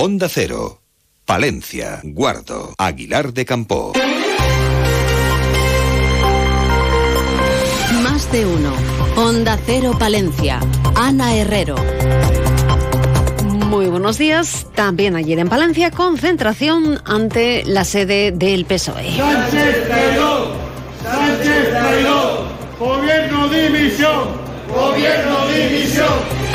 Onda Cero, Palencia, Guardo, Aguilar de Campo. Más de uno. Onda Cero Palencia. Ana Herrero. Muy buenos días. También ayer en Palencia, concentración ante la sede del PSOE. Sánchez traidor, Sánchez traidor, gobierno dimisión, gobierno dimisión.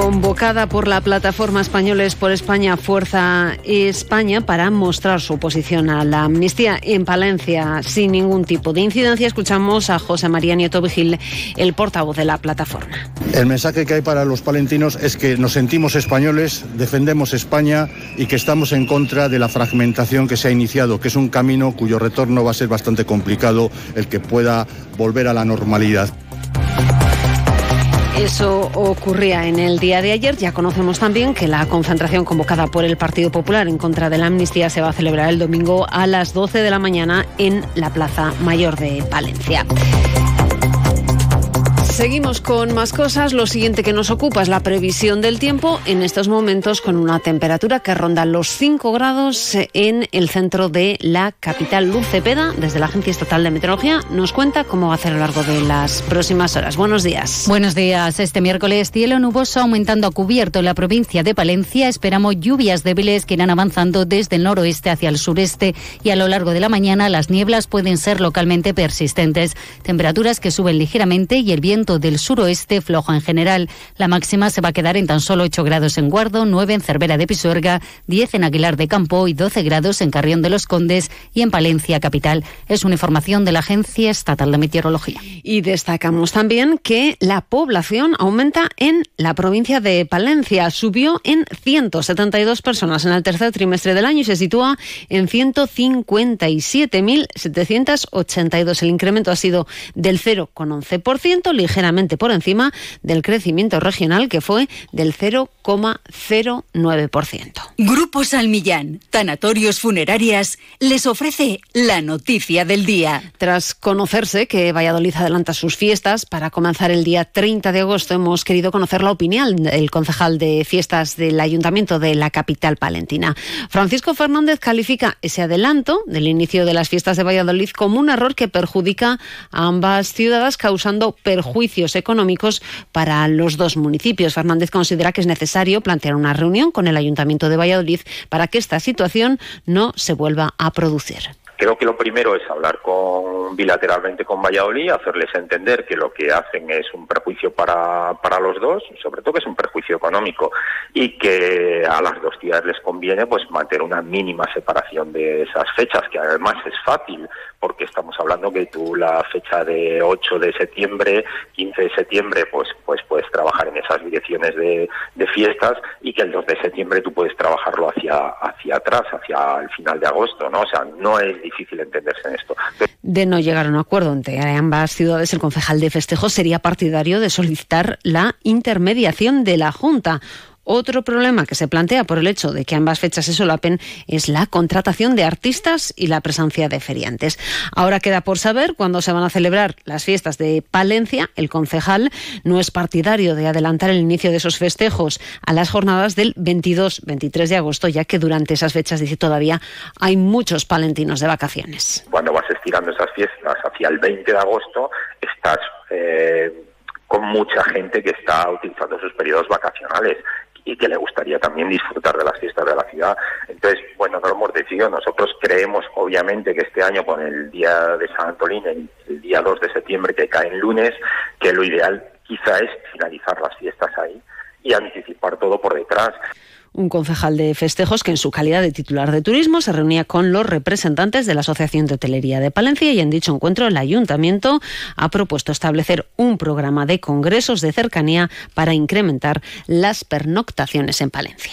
Convocada por la plataforma Españoles por España, Fuerza España, para mostrar su oposición a la amnistía en Palencia sin ningún tipo de incidencia, escuchamos a José María Nieto Vigil, el portavoz de la plataforma. El mensaje que hay para los palentinos es que nos sentimos españoles, defendemos España y que estamos en contra de la fragmentación que se ha iniciado, que es un camino cuyo retorno va a ser bastante complicado el que pueda volver a la normalidad. Eso ocurría en el día de ayer. Ya conocemos también que la concentración convocada por el Partido Popular en contra de la amnistía se va a celebrar el domingo a las 12 de la mañana en la Plaza Mayor de Palencia. Seguimos con más cosas. Lo siguiente que nos ocupa es la previsión del tiempo en estos momentos con una temperatura que ronda los 5 grados en el centro de la capital. Luz Cepeda, desde la Agencia Estatal de Meteorología, nos cuenta cómo va a ser a lo largo de las próximas horas. Buenos días. Buenos días. Este miércoles cielo nuboso aumentando a cubierto en la provincia de Palencia. Esperamos lluvias débiles que irán avanzando desde el noroeste hacia el sureste y a lo largo de la mañana las nieblas pueden ser localmente persistentes. Temperaturas que suben ligeramente y el viento del suroeste flojo en general. La máxima se va a quedar en tan solo 8 grados en Guardo, 9 en Cervera de Pisuerga, 10 en Aguilar de Campo y 12 grados en Carrión de los Condes y en Palencia capital. Es una información de la Agencia Estatal de Meteorología. Y destacamos también que la población aumenta en la provincia de Palencia. Subió en 172 personas en el tercer trimestre del año y se sitúa en 157.782. El incremento ha sido del 0,11%, ligeramente ligeramente por encima del crecimiento regional que fue del 0,09%. Grupo Salmillán, Tanatorios Funerarias, les ofrece la noticia del día. Tras conocerse que Valladolid adelanta sus fiestas para comenzar el día 30 de agosto, hemos querido conocer la opinión del concejal de fiestas del Ayuntamiento de la capital palentina. Francisco Fernández califica ese adelanto del inicio de las fiestas de Valladolid como un error que perjudica a ambas ciudades, causando perjuicios económicos para los dos municipios. Fernández considera que es necesario plantear una reunión con el Ayuntamiento de Valladolid para que esta situación no se vuelva a producir. Creo que lo primero es hablar bilateralmente con Valladolid, hacerles entender que lo que hacen es un perjuicio para, para los dos, sobre todo que es un perjuicio económico, y que a las dos ciudades les conviene pues mantener una mínima separación de esas fechas, que además es fácil, porque estamos hablando que tú la fecha de 8 de septiembre, 15 de septiembre, pues, pues puedes trabajar en esas direcciones de, de fiestas y que el 2 de septiembre tú puedes trabajarlo hacia, hacia atrás, hacia el final de agosto, ¿no? O sea, no es difícil entenderse en esto. De no llegar a un acuerdo entre ambas ciudades, el concejal de festejos sería partidario de solicitar la intermediación de la Junta. Otro problema que se plantea por el hecho de que ambas fechas se solapen es la contratación de artistas y la presencia de feriantes. Ahora queda por saber cuándo se van a celebrar las fiestas de Palencia. El concejal no es partidario de adelantar el inicio de esos festejos a las jornadas del 22-23 de agosto, ya que durante esas fechas, dice todavía, hay muchos palentinos de vacaciones. Cuando vas estirando esas fiestas hacia el 20 de agosto, estás... Eh, con mucha gente que está utilizando sus periodos vacacionales y que le gustaría también disfrutar de las fiestas de la ciudad. Entonces, bueno, no lo hemos decidido. Nosotros creemos, obviamente, que este año con el día de San Antolín, el, día 2 de septiembre que cae en lunes, que lo ideal quizá es finalizar las fiestas ahí y anticipar todo por detrás un concejal de festejos que en su calidad de titular de turismo se reunía con los representantes de la Asociación de Hotelería de Palencia y en dicho encuentro el ayuntamiento ha propuesto establecer un programa de congresos de cercanía para incrementar las pernoctaciones en Palencia.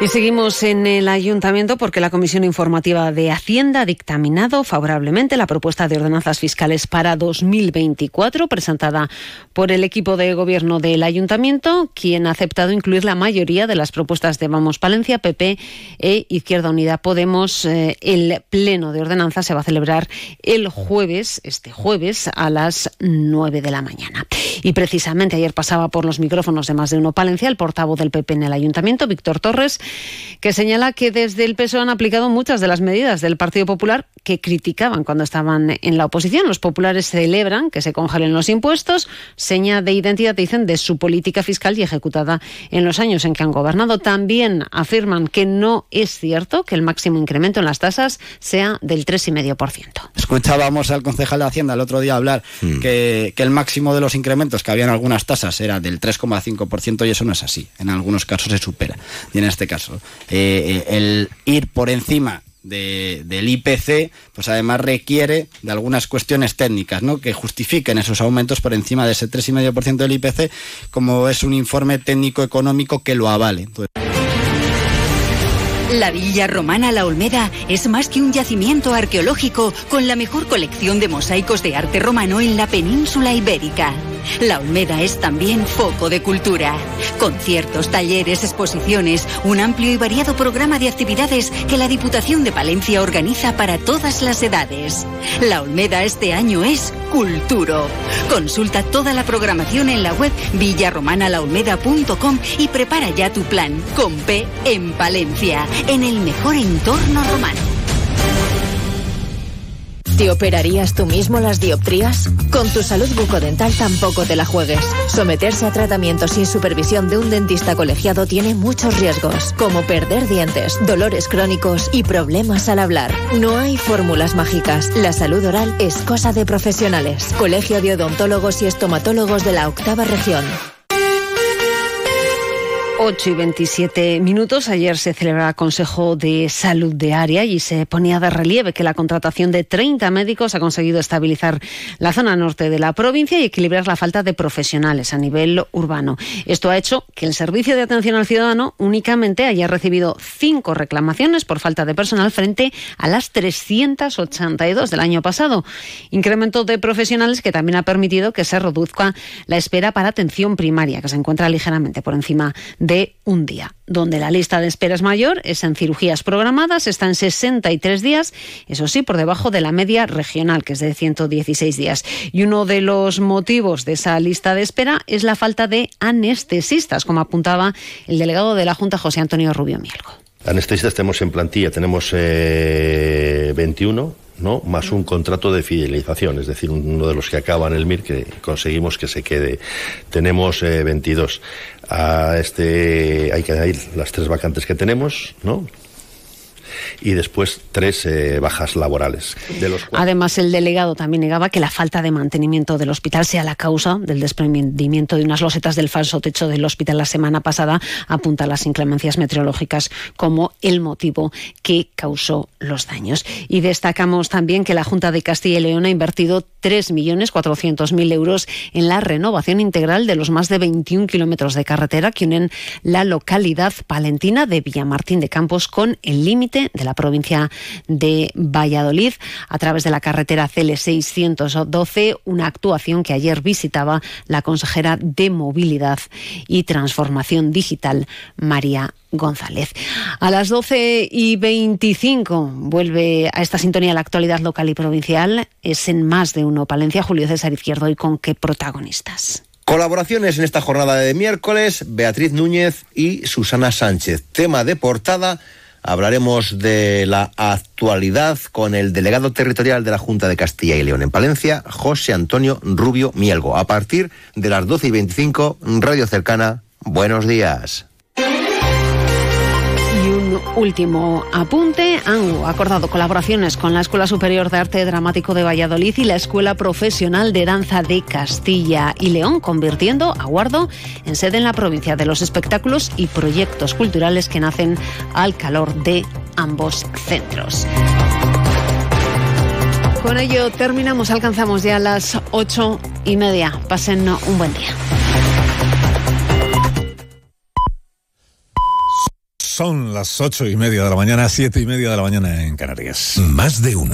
Y seguimos en el ayuntamiento porque la Comisión Informativa de Hacienda ha dictaminado favorablemente la propuesta de ordenanzas fiscales para 2024 presentada por el equipo de gobierno del ayuntamiento, quien ha aceptado incluir la mayoría de las propuestas de Vamos Palencia, PP e Izquierda Unida Podemos. Eh, el pleno de ordenanzas se va a celebrar el jueves, este jueves, a las 9 de la mañana. Y precisamente ayer pasaba por los micrófonos de más de uno Palencia el portavoz del PP en el ayuntamiento, Víctor Torres, que señala que desde el PSOE han aplicado muchas de las medidas del Partido Popular que criticaban cuando estaban en la oposición. Los populares celebran que se congelen los impuestos, seña de identidad, dicen, de su política fiscal y ejecutada en los años en que han gobernado. También afirman que no es cierto que el máximo incremento en las tasas sea del 3,5%. Escuchábamos al concejal de Hacienda el otro día hablar que, que el máximo de los incrementos que había en algunas tasas era del 3,5% y eso no es así. En algunos casos se supera. Y en este caso eh, eh, el ir por encima del IPC, pues además requiere de algunas cuestiones técnicas, ¿no? Que justifiquen esos aumentos por encima de ese 3,5% del IPC, como es un informe técnico económico que lo avale. La Villa Romana La Olmeda es más que un yacimiento arqueológico con la mejor colección de mosaicos de arte romano en la península ibérica. La Olmeda es también foco de cultura. Conciertos, talleres, exposiciones, un amplio y variado programa de actividades que la Diputación de Palencia organiza para todas las edades. La Olmeda este año es Culturo. Consulta toda la programación en la web villarromanalaolmeda.com y prepara ya tu plan con P en Palencia en el mejor entorno romano. ¿Te operarías tú mismo las dioptrías? Con tu salud bucodental tampoco te la juegues. Someterse a tratamiento sin supervisión de un dentista colegiado tiene muchos riesgos, como perder dientes, dolores crónicos y problemas al hablar. No hay fórmulas mágicas. La salud oral es cosa de profesionales. Colegio de Odontólogos y Estomatólogos de la Octava Región. 8 y 27 minutos. Ayer se celebraba Consejo de Salud de Área y se ponía de relieve que la contratación de 30 médicos ha conseguido estabilizar la zona norte de la provincia y equilibrar la falta de profesionales a nivel urbano. Esto ha hecho que el Servicio de Atención al Ciudadano únicamente haya recibido cinco reclamaciones por falta de personal frente a las 382 del año pasado. Incremento de profesionales que también ha permitido que se reduzca la espera para atención primaria, que se encuentra ligeramente por encima de de un día, donde la lista de espera es mayor, es en cirugías programadas, está en 63 días, eso sí, por debajo de la media regional, que es de 116 días. Y uno de los motivos de esa lista de espera es la falta de anestesistas, como apuntaba el delegado de la Junta, José Antonio Rubio Mielgo. Anestesistas tenemos en plantilla, tenemos eh, 21 ¿no? más un contrato de fidelización, es decir, uno de los que acaba en el MIR que conseguimos que se quede. Tenemos 22. Eh, A este hay que añadir las tres vacantes que tenemos, ¿no? Y después tres eh, bajas laborales. De los Además, el delegado también negaba que la falta de mantenimiento del hospital sea la causa del desprendimiento de unas losetas del falso techo del hospital la semana pasada. Apunta a las inclemencias meteorológicas como el motivo que causó los daños. Y destacamos también que la Junta de Castilla y León ha invertido 3.400.000 euros en la renovación integral de los más de 21 kilómetros de carretera que unen la localidad palentina de Villamartín de Campos con el límite de la provincia de Valladolid a través de la carretera CL 612, una actuación que ayer visitaba la consejera de Movilidad y Transformación Digital, María González. A las 12 y 25 vuelve a esta sintonía la actualidad local y provincial. Es en más de Palencia, Julio César Izquierdo. ¿Y con qué protagonistas? Colaboraciones en esta jornada de miércoles, Beatriz Núñez y Susana Sánchez. Tema de portada Hablaremos de la actualidad con el delegado territorial de la Junta de Castilla y León en Palencia, José Antonio Rubio Mielgo. A partir de las 12 y 25, Radio Cercana. Buenos días último apunte. Han acordado colaboraciones con la Escuela Superior de Arte Dramático de Valladolid y la Escuela Profesional de Danza de Castilla y León, convirtiendo a Guardo en sede en la provincia de los espectáculos y proyectos culturales que nacen al calor de ambos centros. Con ello terminamos, alcanzamos ya las ocho y media. Pasen un buen día. Son las ocho y media de la mañana, siete y media de la mañana en Canarias. Más de uno.